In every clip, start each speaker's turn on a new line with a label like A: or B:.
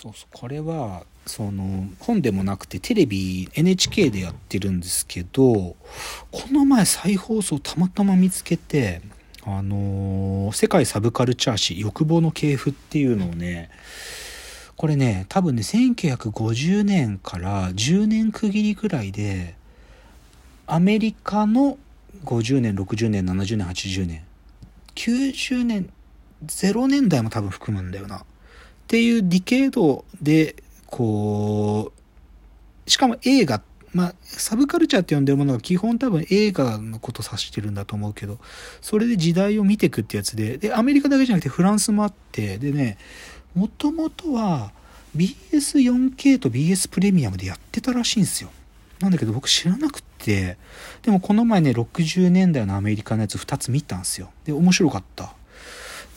A: そうそうこれはその本でもなくてテレビ NHK でやってるんですけどこの前再放送たまたま見つけてあのー世界サブカルチャー誌欲望の系譜っていうのをねこれね多分ね1950年から10年区切りぐらいでアメリカの50年60年70年80年90年0年代も多分含むんだよな。っていうディケードでこうしかも映画まあサブカルチャーって呼んでるものが基本多分映画のこと指してるんだと思うけどそれで時代を見ていくってやつででアメリカだけじゃなくてフランスもあってでねもともとは BS4K と BS プレミアムでやってたらしいんですよ。なんだけど僕知らなくってでもこの前ね60年代のアメリカのやつ2つ見たんですよ。で面白かった。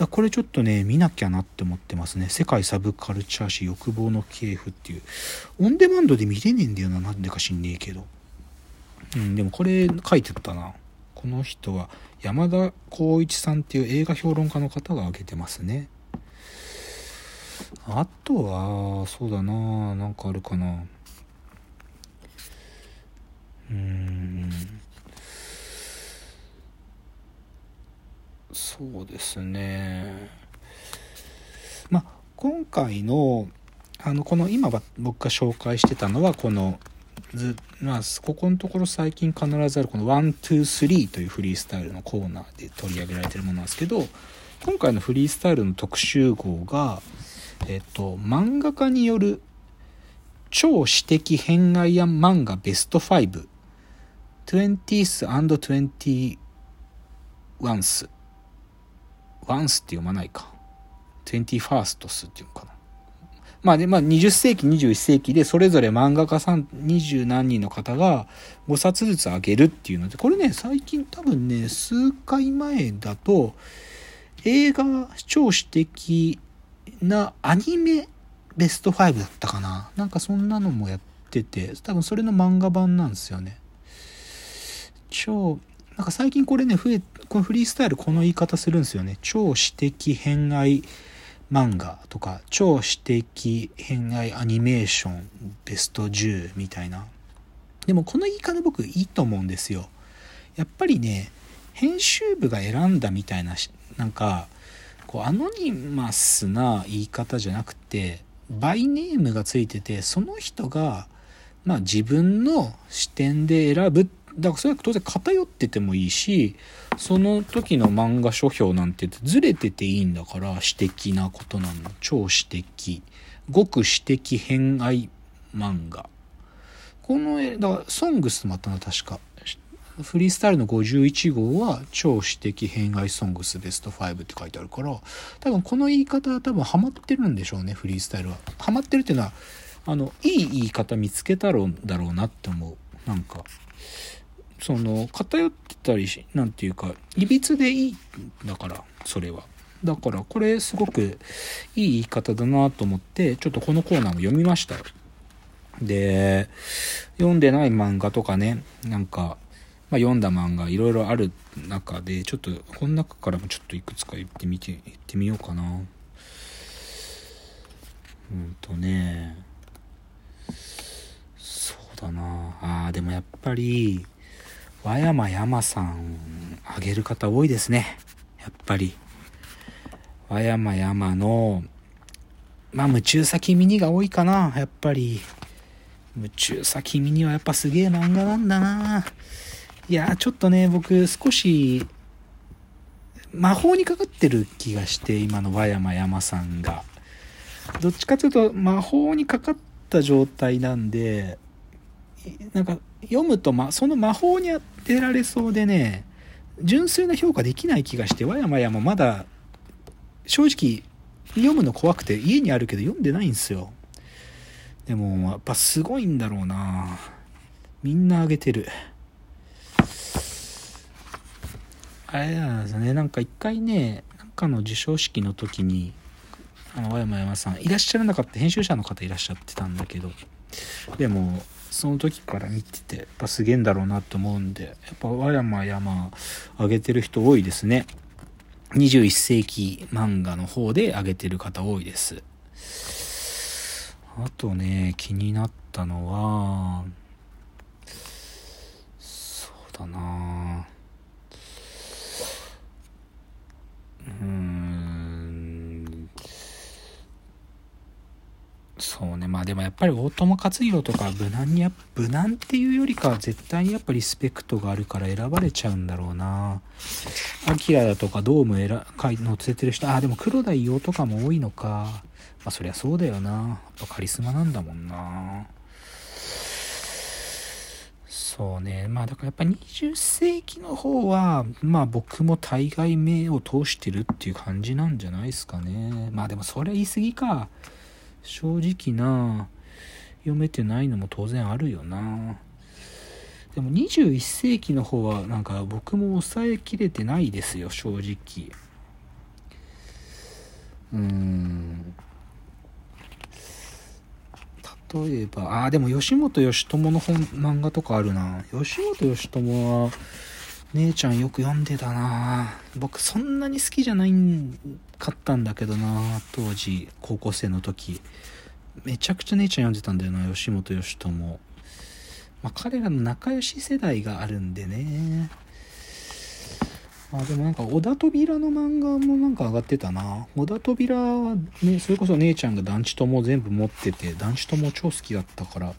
A: これちょっとね見なきゃなって思ってますね。世界サブカルチャー誌欲望の系譜っていう。オンデマンドで見れねえんだよななんでか知んねえけど。うんでもこれ書いてったな。この人は山田光一さんっていう映画評論家の方が挙げてますね。あとはそうだななんかあるかな。うーん。そうですね。まあ今回のあのこの今僕が紹介してたのはこのずまあここのところ最近必ずあるこの「123」というフリースタイルのコーナーで取り上げられてるものなんですけど今回のフリースタイルの特集号がえっと漫画家による超私的偏愛案漫画ベスト 520th and 21st ワンスって読まないか。21st っていうのかな。まあで、まあ20世紀、21世紀でそれぞれ漫画家さん20何人の方が5冊ずつあげるっていうので、これね、最近多分ね、数回前だと、映画超詩的なアニメベスト5だったかな。なんかそんなのもやってて、多分それの漫画版なんですよね。超、なんか最近これね、増え、このフリースタイルこの言い方するんですよね。超詩的偏愛漫画とか、超詩的偏愛アニメーションベスト10みたいな。でもこの言い方僕いいと思うんですよ。やっぱりね、編集部が選んだみたいな、なんか、こうアノニマスな言い方じゃなくて、バイネームがついてて、その人が、まあ自分の視点で選ぶっ。だからそれは当然偏っててもいいし、その時の漫画書評なんてずれてていいんだから、私的なことなの。超私的。極私的偏愛漫画。この絵、だから、ソングスもあったな、確か。フリースタイルの51号は超私的偏愛ソングスベスト5って書いてあるから、多分この言い方は多分ハマってるんでしょうね、フリースタイルは。ハマってるっていうのは、あの、いい言い方見つけたろうだろうなって思う。なんか、その、偏ってたりし、なんていうか、いびつでいいんだから、それは。だから、これすごくいい言い方だなと思って、ちょっとこのコーナーも読みました。で、読んでない漫画とかね、なんか、まあ、読んだ漫画いろいろある中で、ちょっと、この中からもちょっといくつか言ってみて、言ってみようかな。うんとね、そうだなあーでもやっぱり、和山山さん、あげる方多いですね。やっぱり。和山山の、まあ、夢中さ君にが多いかな、やっぱり。夢中さ君にはやっぱすげえ漫画なんだないやちょっとね、僕少し、魔法にかかってる気がして、今の和山山さんが。どっちかというと、魔法にかかった状態なんで、なんか読むと、ま、その魔法に当てられそうでね、純粋な評価できない気がして、和山山まだ、正直、読むの怖くて家にあるけど読んでないんですよ。でも、やっぱすごいんだろうなみんなあげてる。あれなんですね、なんか一回ね、なんかの授賞式の時に、あの、和山山さん、いらっしゃらなかった編集者の方いらっしゃってたんだけど、でも、その時から見てて、やっぱすげえんだろうなと思うんで、やっぱ和山山上げてる人多いですね。21世紀漫画の方で上げてる方多いです。あとね、気になったのは、そうだなうん、そうね、まあでもやっぱり大友克洋とか無難にや、無難っていうよりかは絶対にやっぱリスペクトがあるから選ばれちゃうんだろうなアキラだとかドーム選かい載せてる人、あ、でも黒田伊代とかも多いのか。まあそりゃそうだよな。やっぱカリスマなんだもんな。そうね。まあだからやっぱ20世紀の方は、まあ僕も大概目を通してるっていう感じなんじゃないですかね。まあでもそれ言い過ぎか。正直な、読めてないのも当然あるよな。でも21世紀の方はなんか僕も抑えきれてないですよ、正直。うーん。例えば、ああ、でも吉本義朝の本、漫画とかあるな。吉本義朝は、姉ちゃんよく読んでたな僕そんなに好きじゃないんかったんだけどな当時、高校生の時。めちゃくちゃ姉ちゃん読んでたんだよな、吉本義朝。まあ、彼らの仲良し世代があるんでね。あ、でもなんか、小田扉の漫画もなんか上がってたな。小田扉はね、それこそ姉ちゃんが団地とも全部持ってて、団地とも超好きだったから。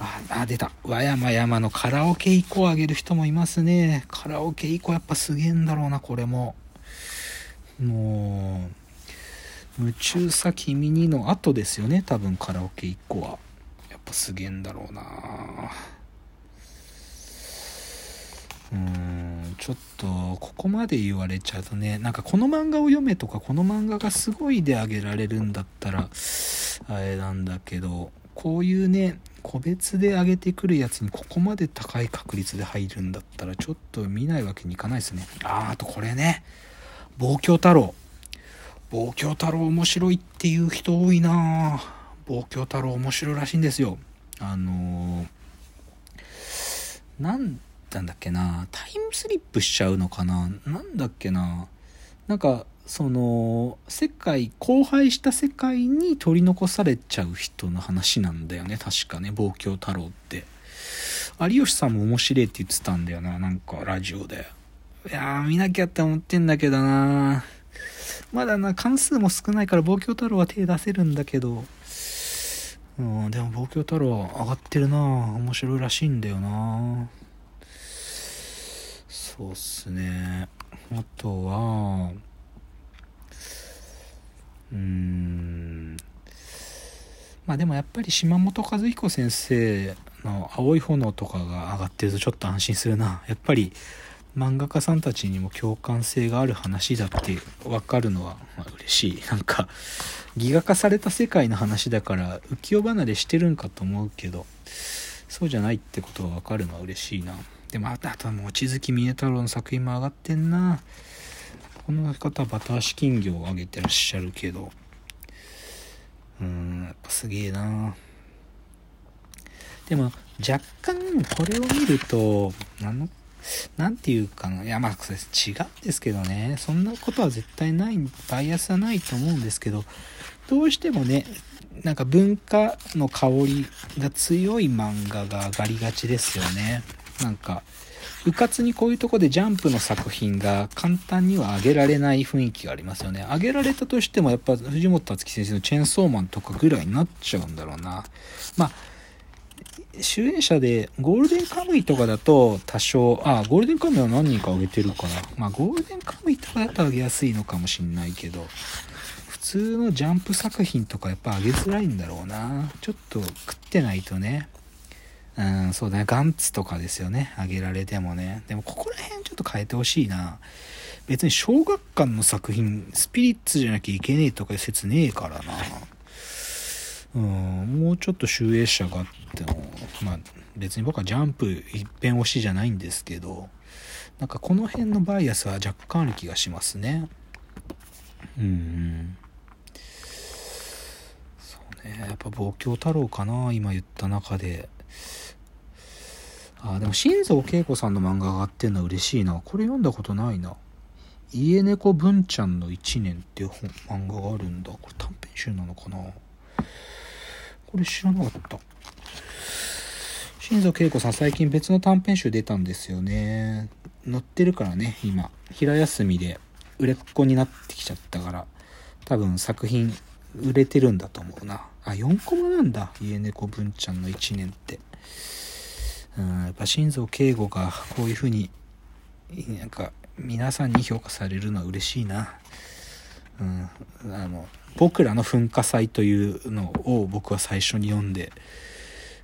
A: あ、あ、出た。和山山のカラオケ以降あげる人もいますね。カラオケ以降やっぱすげえんだろうな、これも。もう、夢中さ君にの後ですよね、多分カラオケ以降は。やっぱすげえんだろうな。うんちょっとここまで言われちゃうとねなんかこの漫画を読めとかこの漫画がすごいであげられるんだったらあれなんだけどこういうね個別で上げてくるやつにここまで高い確率で入るんだったらちょっと見ないわけにいかないですね。あーあとこれね。望郷太郎。望郷太郎面白いっていう人多いな。望郷太郎面白いらしいんですよ。あのー、なんだっけな。タイムスリップしちゃうのかな。なんだっけな。なんかその世界荒廃した世界に取り残されちゃう人の話なんだよね。確かね。望郷太郎って。有吉さんも面白いって言ってたんだよな。なんかラジオで。いやー見なきゃって思ってんだけどな。まだな関数も少ないから望郷太郎は手出せるんだけど。うんでも望郷太郎上がってるな。面白いらしいんだよな。そうっすね。あとはうーん。まあでもやっぱり島本和彦先生の「青い炎」とかが上がってるとちょっと安心するな。やっぱり漫画家さんたちにも共感性がある話だって分かるのは、ま、嬉しい。なんかギガ化された世界の話だから浮世離れしてるんかと思うけどそうじゃないってことが分かるのは嬉しいな。でもあとあと望月峰太郎の作品も上がってんな。この方はバター足金魚を上げてらっしゃるけど。うんやっぱすげえな。でも若干これを見ると何のなんていうかな。いや、まあ、それ違うんですけどね。そんなことは絶対ない、バイアスはないと思うんですけど、どうしてもね、なんか文化の香りが強い漫画が上がりがちですよね。なんか、うかつにこういうとこでジャンプの作品が簡単には上げられない雰囲気がありますよね。上げられたとしてもやっぱ藤本達樹先生のチェーンソーマンとかぐらいになっちゃうんだろうな。まあ、主演者でゴールデンカムイとかだと多少、あ、ゴールデンカムイは何人か上げてるかな。まあゴールデンカムイとかだと上げやすいのかもしんないけど、普通のジャンプ作品とかやっぱ上げづらいんだろうな。ちょっと食ってないとね。うん、そうだね。ガンツとかですよね。上げられてもね。でもここら辺ちょっと変えてほしいな。別に小学館の作品、スピリッツじゃなきゃいけねえとかいう説ねえからな。うん、もうちょっと集英者が、まあ別に僕はジャンプ一辺推しじゃないんですけど、なんかこの辺のバイアスは若干ある気がしますね。うん。そうね、やっぱ望郷太郎かな、今言った中で。あ、でも新蔵恵子さんの漫画が上がってんのは嬉しいな。これ読んだことないな。家猫文ちゃんの1年っていう本漫画があるんだ。これ短編集なのかなこれ知らなかった。新蔵恵子さん最近別の短編集出たんですよね。載ってるからね、今。平休みで売れっ子になってきちゃったから、多分作品売れてるんだと思うな。あ、4コマなんだ。家猫文ちゃんの1年って。うん、やっぱ新蔵敬吾がこういう風に、なんか、皆さんに評価されるのは嬉しいな。うん、あの、僕らの噴火祭というのを僕は最初に読んで、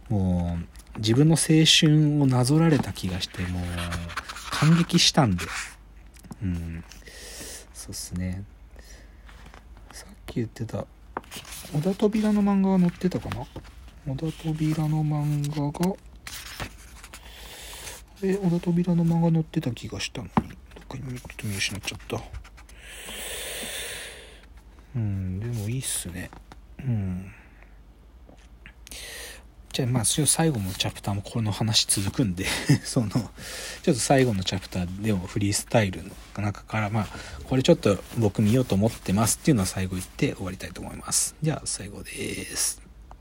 A: もう、自分の青春をなぞられた気がして、もう、感激したんで。うん。そうっすね。さっき言ってた、小田扉の漫画が載ってたかな？小田扉の漫画が、え、小田扉の漫画載ってた気がしたのに、どっかにちょっと見失っちゃった。うん、でもいいっすね。うん。じゃあまあ最後のチャプターもこの話続くんで そのちょっと最後のチャプターでもフリースタイルの中からまあこれちょっと僕見ようと思ってますっていうのは最後言って終わりたいと思います。じゃあ最後です。